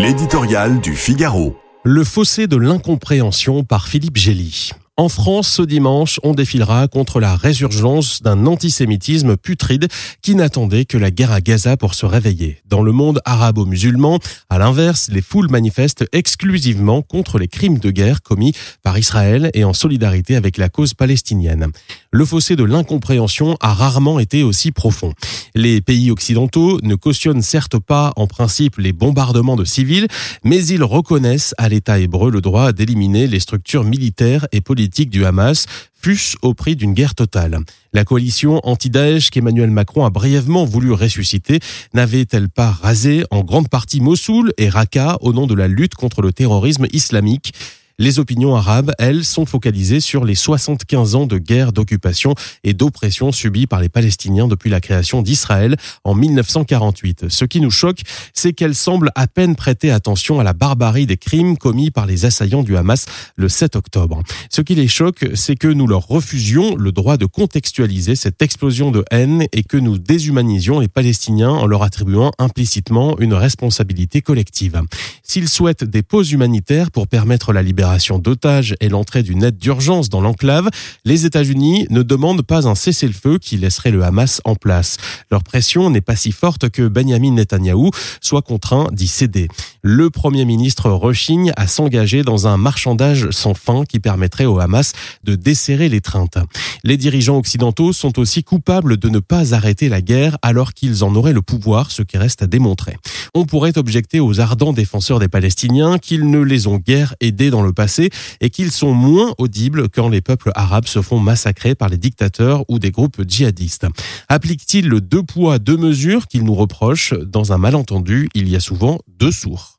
L'éditorial du Figaro. Le fossé de l'incompréhension par Philippe Gély. En France, ce dimanche, on défilera contre la résurgence d'un antisémitisme putride qui n'attendait que la guerre à Gaza pour se réveiller. Dans le monde arabo-musulman, à l'inverse, les foules manifestent exclusivement contre les crimes de guerre commis par Israël et en solidarité avec la cause palestinienne. Le fossé de l'incompréhension a rarement été aussi profond. Les pays occidentaux ne cautionnent certes pas en principe les bombardements de civils, mais ils reconnaissent à l'État hébreu le droit d'éliminer les structures militaires et politiques du Hamas, fût-ce au prix d'une guerre totale. La coalition anti-Daesh qu'Emmanuel Macron a brièvement voulu ressusciter n'avait-elle pas rasé en grande partie Mossoul et Raqqa au nom de la lutte contre le terrorisme islamique? Les opinions arabes, elles, sont focalisées sur les 75 ans de guerre, d'occupation et d'oppression subis par les Palestiniens depuis la création d'Israël en 1948. Ce qui nous choque, c'est qu'elles semblent à peine prêter attention à la barbarie des crimes commis par les assaillants du Hamas le 7 octobre. Ce qui les choque, c'est que nous leur refusions le droit de contextualiser cette explosion de haine et que nous déshumanisions les Palestiniens en leur attribuant implicitement une responsabilité collective. S'ils souhaitent des pauses humanitaires pour permettre la libération d'otages et l'entrée d'une aide d'urgence dans l'enclave, les États-Unis ne demandent pas un cessez-le-feu qui laisserait le Hamas en place. Leur pression n'est pas si forte que Benjamin Netanyahou soit contraint d'y céder. Le Premier ministre rechigne à s'engager dans un marchandage sans fin qui permettrait au Hamas de desserrer l'étreinte. Les dirigeants occidentaux sont aussi coupables de ne pas arrêter la guerre alors qu'ils en auraient le pouvoir, ce qui reste à démontrer. On pourrait objecter aux ardents défenseurs des Palestiniens qu'ils ne les ont guère aidés dans le passé et qu'ils sont moins audibles quand les peuples arabes se font massacrer par les dictateurs ou des groupes djihadistes. Applique-t-il le deux poids, deux mesures qu'il nous reproche Dans un malentendu, il y a souvent deux sourds.